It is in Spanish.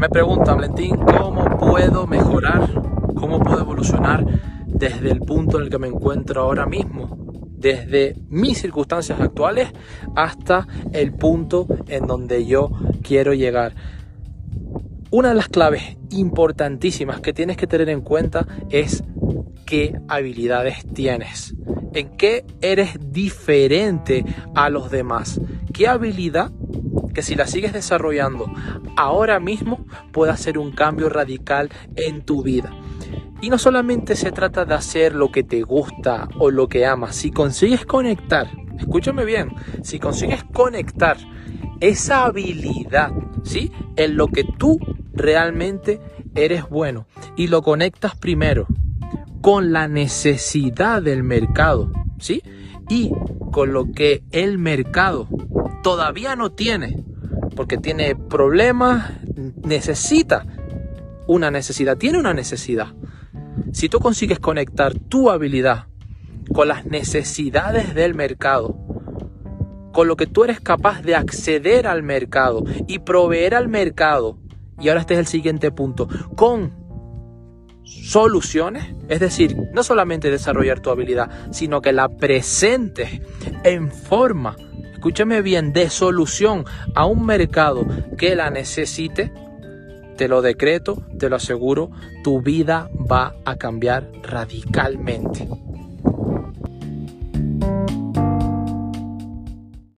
Me pregunta Valentín, ¿cómo puedo mejorar? ¿Cómo puedo evolucionar desde el punto en el que me encuentro ahora mismo? Desde mis circunstancias actuales hasta el punto en donde yo quiero llegar. Una de las claves importantísimas que tienes que tener en cuenta es qué habilidades tienes, en qué eres diferente a los demás, qué habilidad que si la sigues desarrollando ahora mismo puede hacer un cambio radical en tu vida. Y no solamente se trata de hacer lo que te gusta o lo que amas, si consigues conectar, escúchame bien, si consigues conectar esa habilidad, ¿sí? En lo que tú realmente eres bueno y lo conectas primero con la necesidad del mercado, ¿sí? Y con lo que el mercado todavía no tiene, porque tiene problemas, necesita una necesidad, tiene una necesidad. Si tú consigues conectar tu habilidad con las necesidades del mercado, con lo que tú eres capaz de acceder al mercado y proveer al mercado, y ahora este es el siguiente punto, con soluciones, es decir, no solamente desarrollar tu habilidad, sino que la presentes en forma, escúchame bien, de solución a un mercado que la necesite, te lo decreto, te lo aseguro, tu vida va a cambiar radicalmente.